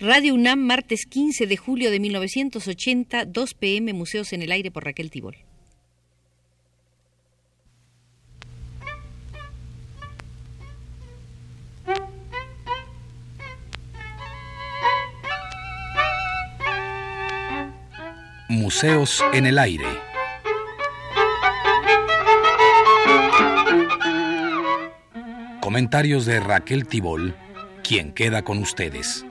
Radio UNAM, martes 15 de julio de 1980, 2 pm, Museos en el Aire por Raquel Tibol. Museos en el Aire. Comentarios de Raquel Tibol, quien queda con ustedes.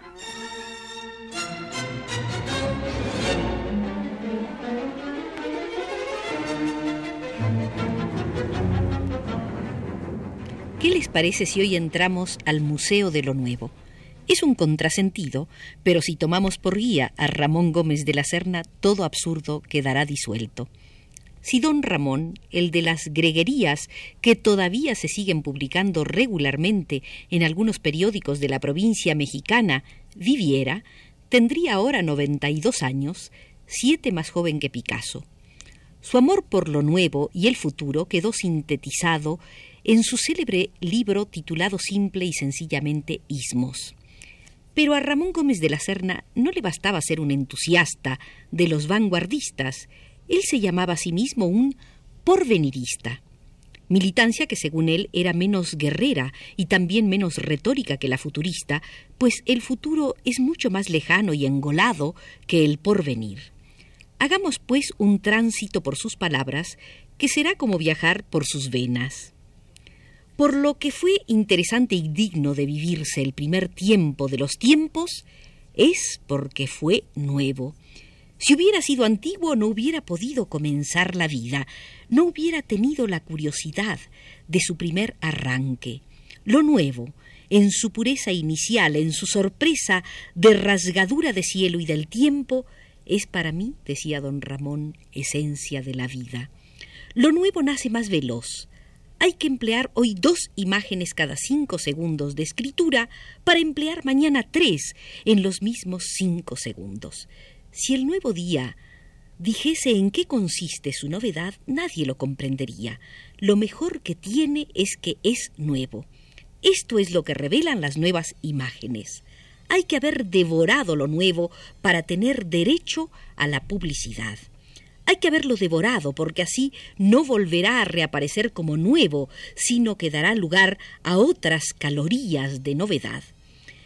Parece si hoy entramos al Museo de lo Nuevo? Es un contrasentido, pero si tomamos por guía a Ramón Gómez de la Serna, todo absurdo quedará disuelto. Si don Ramón, el de las greguerías que todavía se siguen publicando regularmente en algunos periódicos de la provincia mexicana, viviera, tendría ahora noventa y dos años, siete más joven que Picasso. Su amor por lo nuevo y el futuro quedó sintetizado en su célebre libro titulado simple y sencillamente Ismos. Pero a Ramón Gómez de la Serna no le bastaba ser un entusiasta de los vanguardistas, él se llamaba a sí mismo un porvenirista, militancia que según él era menos guerrera y también menos retórica que la futurista, pues el futuro es mucho más lejano y engolado que el porvenir. Hagamos pues un tránsito por sus palabras, que será como viajar por sus venas. Por lo que fue interesante y digno de vivirse el primer tiempo de los tiempos, es porque fue nuevo. Si hubiera sido antiguo no hubiera podido comenzar la vida, no hubiera tenido la curiosidad de su primer arranque. Lo nuevo, en su pureza inicial, en su sorpresa de rasgadura de cielo y del tiempo, es para mí, decía don Ramón, esencia de la vida. Lo nuevo nace más veloz, hay que emplear hoy dos imágenes cada cinco segundos de escritura para emplear mañana tres en los mismos cinco segundos. Si el nuevo día dijese en qué consiste su novedad, nadie lo comprendería. Lo mejor que tiene es que es nuevo. Esto es lo que revelan las nuevas imágenes. Hay que haber devorado lo nuevo para tener derecho a la publicidad. Hay que haberlo devorado, porque así no volverá a reaparecer como nuevo, sino que dará lugar a otras calorías de novedad.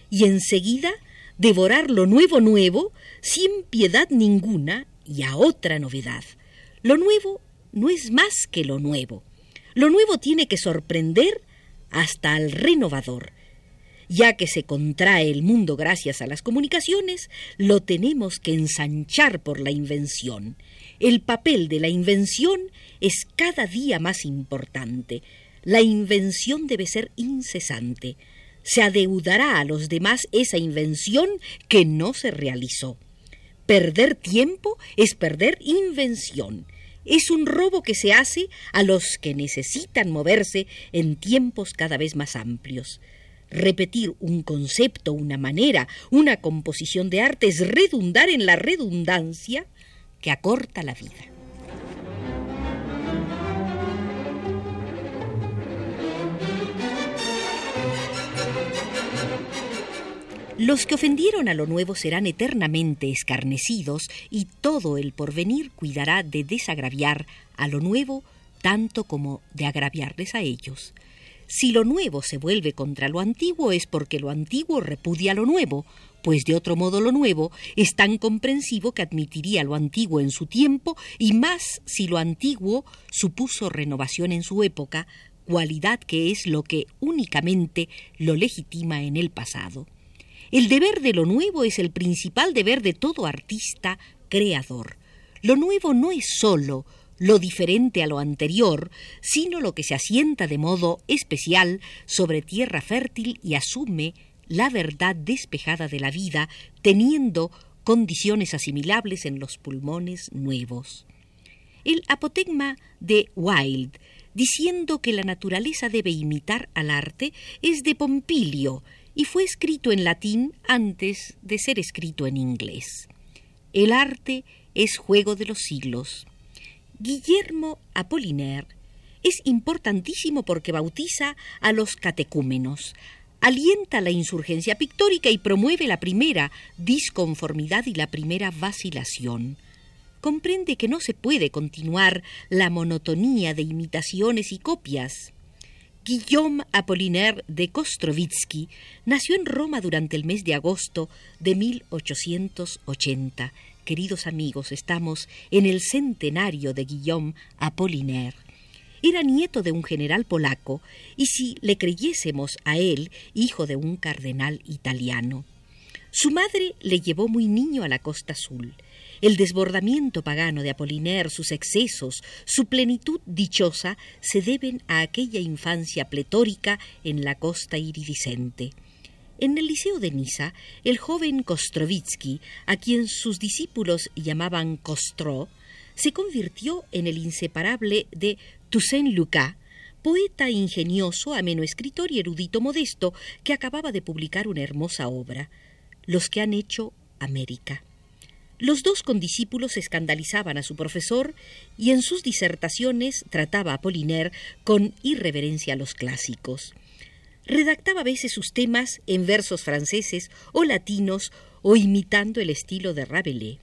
Y enseguida devorar lo nuevo nuevo, sin piedad ninguna, y a otra novedad. Lo nuevo no es más que lo nuevo. Lo nuevo tiene que sorprender hasta al renovador. Ya que se contrae el mundo gracias a las comunicaciones, lo tenemos que ensanchar por la invención el papel de la invención es cada día más importante. La invención debe ser incesante. Se adeudará a los demás esa invención que no se realizó. Perder tiempo es perder invención. Es un robo que se hace a los que necesitan moverse en tiempos cada vez más amplios. Repetir un concepto, una manera, una composición de arte es redundar en la redundancia que acorta la vida. Los que ofendieron a lo nuevo serán eternamente escarnecidos y todo el porvenir cuidará de desagraviar a lo nuevo tanto como de agraviarles a ellos. Si lo nuevo se vuelve contra lo antiguo es porque lo antiguo repudia lo nuevo, pues de otro modo lo nuevo es tan comprensivo que admitiría lo antiguo en su tiempo y más si lo antiguo supuso renovación en su época, cualidad que es lo que únicamente lo legitima en el pasado. El deber de lo nuevo es el principal deber de todo artista creador. Lo nuevo no es sólo lo diferente a lo anterior, sino lo que se asienta de modo especial sobre tierra fértil y asume la verdad despejada de la vida, teniendo condiciones asimilables en los pulmones nuevos. El apotegma de Wilde, diciendo que la naturaleza debe imitar al arte, es de Pompilio y fue escrito en latín antes de ser escrito en inglés. El arte es juego de los siglos. Guillermo Apollinaire es importantísimo porque bautiza a los catecúmenos, alienta la insurgencia pictórica y promueve la primera disconformidad y la primera vacilación. Comprende que no se puede continuar la monotonía de imitaciones y copias. Guillaume Apollinaire de Kostrovitsky nació en Roma durante el mes de agosto de 1880. Queridos amigos, estamos en el centenario de Guillaume Apollinaire. Era nieto de un general polaco y si le creyésemos a él, hijo de un cardenal italiano. Su madre le llevó muy niño a la costa azul. El desbordamiento pagano de Apoliner, sus excesos, su plenitud dichosa, se deben a aquella infancia pletórica en la costa iridiscente. En el Liceo de Niza, el joven Kostrovitsky, a quien sus discípulos llamaban Kostro, se convirtió en el inseparable de Toussaint Lucas, poeta ingenioso, ameno escritor y erudito modesto, que acababa de publicar una hermosa obra, Los que han hecho América. Los dos condiscípulos escandalizaban a su profesor y en sus disertaciones trataba a Poliner con irreverencia a los clásicos. Redactaba a veces sus temas en versos franceses o latinos o imitando el estilo de Rabelais.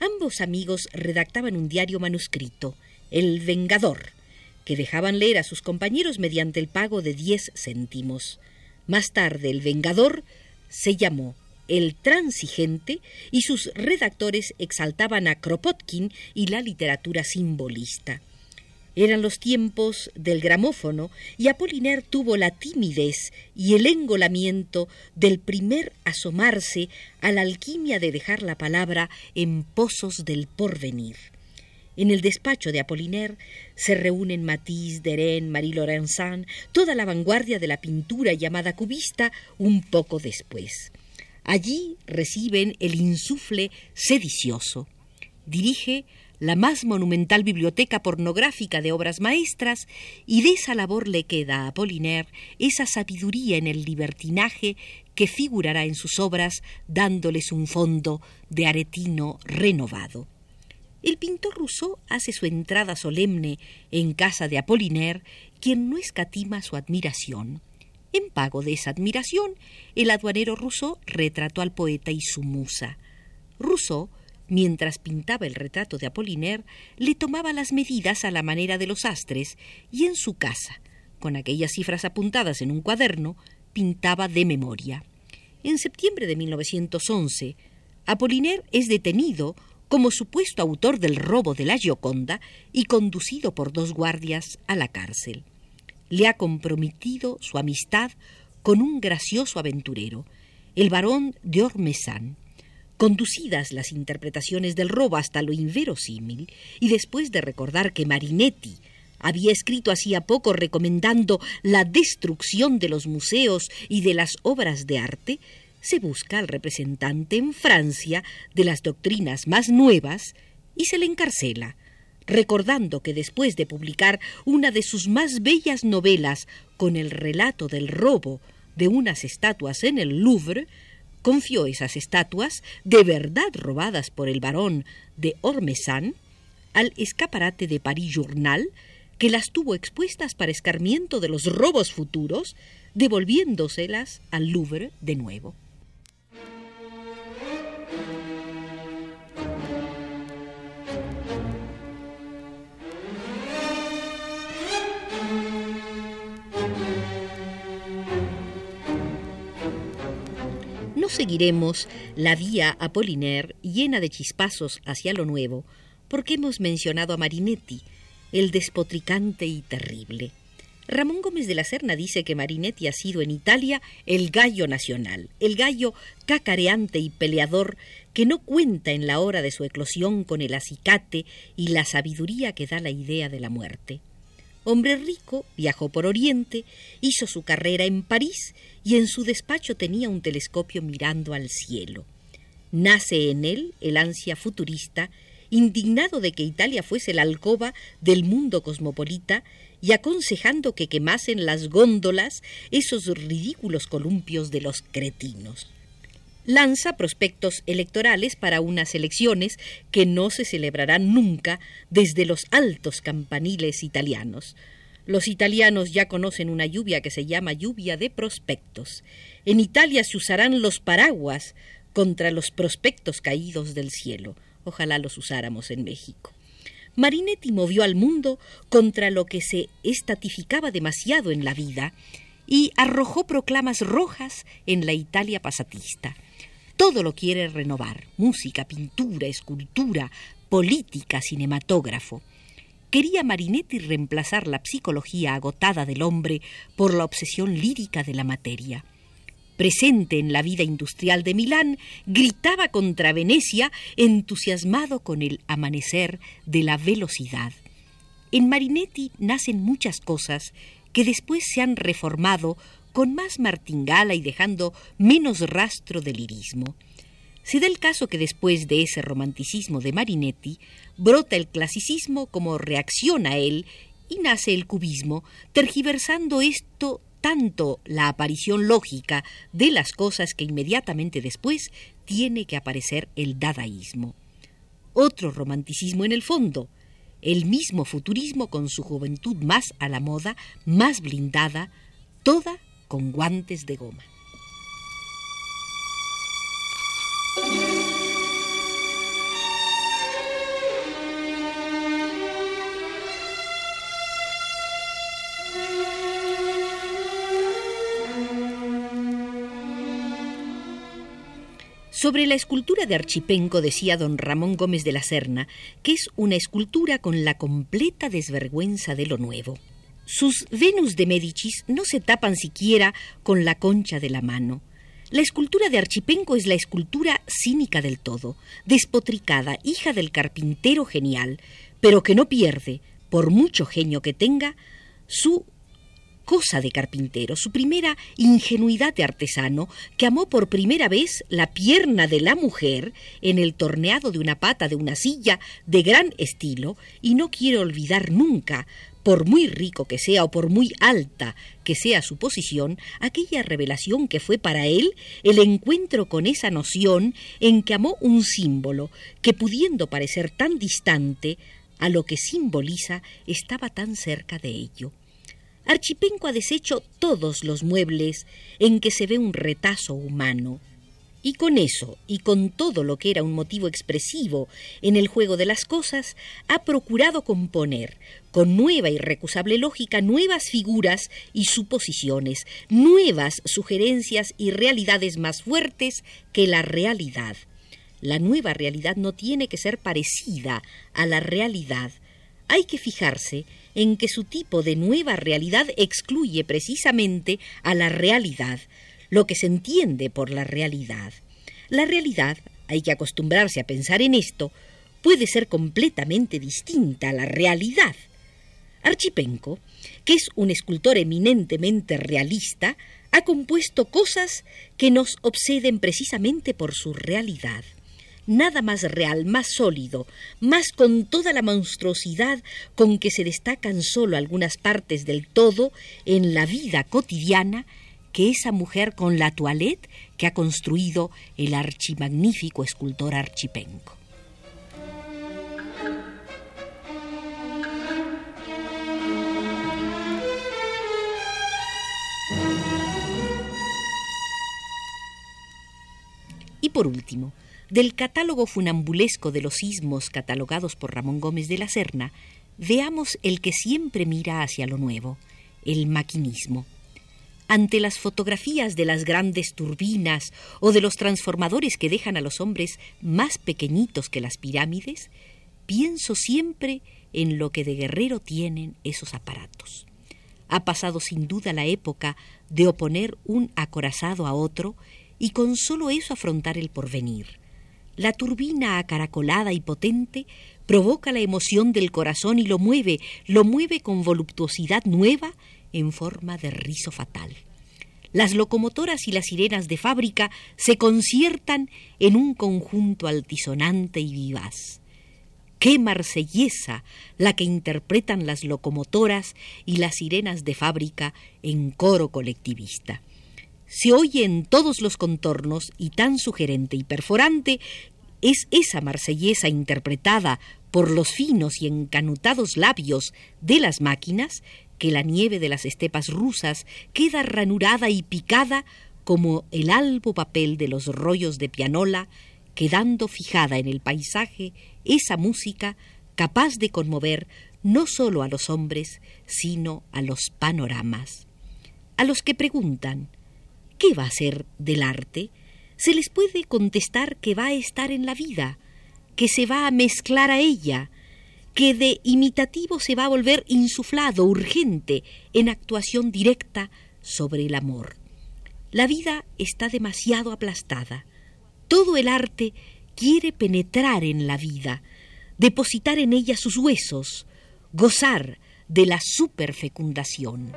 Ambos amigos redactaban un diario manuscrito, El Vengador, que dejaban leer a sus compañeros mediante el pago de diez céntimos. Más tarde, el Vengador se llamó El Transigente y sus redactores exaltaban a Kropotkin y la literatura simbolista. Eran los tiempos del gramófono y Apollinaire tuvo la timidez y el engolamiento del primer asomarse a la alquimia de dejar la palabra en pozos del porvenir. En el despacho de Apollinaire se reúnen Matisse, Derain, Marie Laurencin, toda la vanguardia de la pintura llamada cubista un poco después. Allí reciben el insufle sedicioso. Dirige la más monumental biblioteca pornográfica de obras maestras, y de esa labor le queda a Apollinaire esa sabiduría en el libertinaje que figurará en sus obras dándoles un fondo de aretino renovado. El pintor Rousseau hace su entrada solemne en casa de Apollinaire, quien no escatima su admiración. En pago de esa admiración, el aduanero Rousseau retrató al poeta y su musa. Rousseau, mientras pintaba el retrato de Apollinaire, le tomaba las medidas a la manera de los astres y en su casa, con aquellas cifras apuntadas en un cuaderno, pintaba de memoria. En septiembre de 1911, Apollinaire es detenido como supuesto autor del robo de la Gioconda y conducido por dos guardias a la cárcel. Le ha comprometido su amistad con un gracioso aventurero, el barón de Ormesán. Conducidas las interpretaciones del robo hasta lo inverosímil, y después de recordar que Marinetti había escrito hacía poco recomendando la destrucción de los museos y de las obras de arte, se busca al representante en Francia de las doctrinas más nuevas y se le encarcela, recordando que después de publicar una de sus más bellas novelas con el relato del robo de unas estatuas en el Louvre, confió esas estatuas, de verdad robadas por el barón de Ormesán, al escaparate de Paris Journal, que las tuvo expuestas para escarmiento de los robos futuros, devolviéndoselas al Louvre de nuevo. Seguiremos la vía Apollinaire llena de chispazos hacia lo nuevo, porque hemos mencionado a Marinetti, el despotricante y terrible. Ramón Gómez de la Serna dice que Marinetti ha sido en Italia el gallo nacional, el gallo cacareante y peleador que no cuenta en la hora de su eclosión con el acicate y la sabiduría que da la idea de la muerte. Hombre rico, viajó por Oriente, hizo su carrera en París y en su despacho tenía un telescopio mirando al cielo. Nace en él el ansia futurista, indignado de que Italia fuese la alcoba del mundo cosmopolita y aconsejando que quemasen las góndolas esos ridículos columpios de los cretinos. Lanza prospectos electorales para unas elecciones que no se celebrarán nunca desde los altos campaniles italianos. Los italianos ya conocen una lluvia que se llama lluvia de prospectos. En Italia se usarán los paraguas contra los prospectos caídos del cielo. Ojalá los usáramos en México. Marinetti movió al mundo contra lo que se estatificaba demasiado en la vida y arrojó proclamas rojas en la Italia pasatista. Todo lo quiere renovar, música, pintura, escultura, política, cinematógrafo. Quería Marinetti reemplazar la psicología agotada del hombre por la obsesión lírica de la materia. Presente en la vida industrial de Milán, gritaba contra Venecia, entusiasmado con el amanecer de la velocidad. En Marinetti nacen muchas cosas que después se han reformado con más martingala y dejando menos rastro de lirismo. Se da el caso que después de ese romanticismo de Marinetti, brota el clasicismo como reacción a él y nace el cubismo, tergiversando esto tanto la aparición lógica de las cosas que inmediatamente después tiene que aparecer el dadaísmo. Otro romanticismo en el fondo, el mismo futurismo con su juventud más a la moda, más blindada, toda con guantes de goma. Sobre la escultura de Archipenco decía don Ramón Gómez de la Serna que es una escultura con la completa desvergüenza de lo nuevo. Sus Venus de Médicis no se tapan siquiera con la concha de la mano. La escultura de Archipenco es la escultura cínica del todo, despotricada, hija del carpintero genial, pero que no pierde, por mucho genio que tenga, su cosa de carpintero, su primera ingenuidad de artesano, que amó por primera vez la pierna de la mujer en el torneado de una pata de una silla de gran estilo, y no quiere olvidar nunca, por muy rico que sea o por muy alta que sea su posición, aquella revelación que fue para él el encuentro con esa noción en que amó un símbolo que pudiendo parecer tan distante, a lo que simboliza estaba tan cerca de ello. Archipenco ha deshecho todos los muebles en que se ve un retazo humano. Y con eso, y con todo lo que era un motivo expresivo en el juego de las cosas, ha procurado componer, con nueva y recusable lógica, nuevas figuras y suposiciones, nuevas sugerencias y realidades más fuertes que la realidad. La nueva realidad no tiene que ser parecida a la realidad. Hay que fijarse en que su tipo de nueva realidad excluye precisamente a la realidad, lo que se entiende por la realidad. La realidad, hay que acostumbrarse a pensar en esto, puede ser completamente distinta a la realidad. Archipenko, que es un escultor eminentemente realista, ha compuesto cosas que nos obseden precisamente por su realidad nada más real, más sólido, más con toda la monstruosidad con que se destacan solo algunas partes del todo en la vida cotidiana que esa mujer con la toilette que ha construido el archimagnífico escultor Archipenco. Y por último, del catálogo funambulesco de los sismos catalogados por Ramón Gómez de la Serna, veamos el que siempre mira hacia lo nuevo, el maquinismo. Ante las fotografías de las grandes turbinas o de los transformadores que dejan a los hombres más pequeñitos que las pirámides, pienso siempre en lo que de guerrero tienen esos aparatos. Ha pasado sin duda la época de oponer un acorazado a otro y con solo eso afrontar el porvenir la turbina acaracolada y potente provoca la emoción del corazón y lo mueve, lo mueve con voluptuosidad nueva en forma de rizo fatal. Las locomotoras y las sirenas de fábrica se conciertan en un conjunto altisonante y vivaz. Qué marsellesa la que interpretan las locomotoras y las sirenas de fábrica en coro colectivista se oye en todos los contornos y tan sugerente y perforante es esa marsellesa interpretada por los finos y encanutados labios de las máquinas que la nieve de las estepas rusas queda ranurada y picada como el albo papel de los rollos de pianola, quedando fijada en el paisaje esa música capaz de conmover no sólo a los hombres, sino a los panoramas. A los que preguntan, ¿qué va a ser del arte? Se les puede contestar que va a estar en la vida, que se va a mezclar a ella, que de imitativo se va a volver insuflado, urgente, en actuación directa sobre el amor. La vida está demasiado aplastada. Todo el arte quiere penetrar en la vida, depositar en ella sus huesos, gozar de la superfecundación.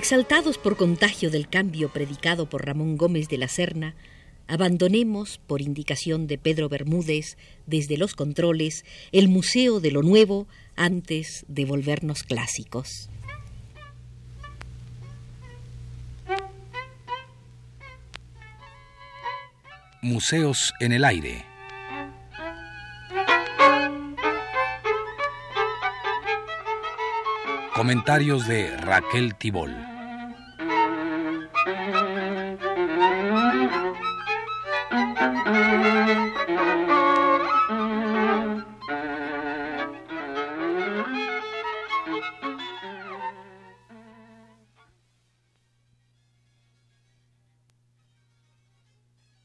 Exaltados por contagio del cambio predicado por Ramón Gómez de la Serna, abandonemos, por indicación de Pedro Bermúdez, desde los controles, el Museo de lo Nuevo antes de volvernos clásicos. Museos en el aire. Comentarios de Raquel Tibol.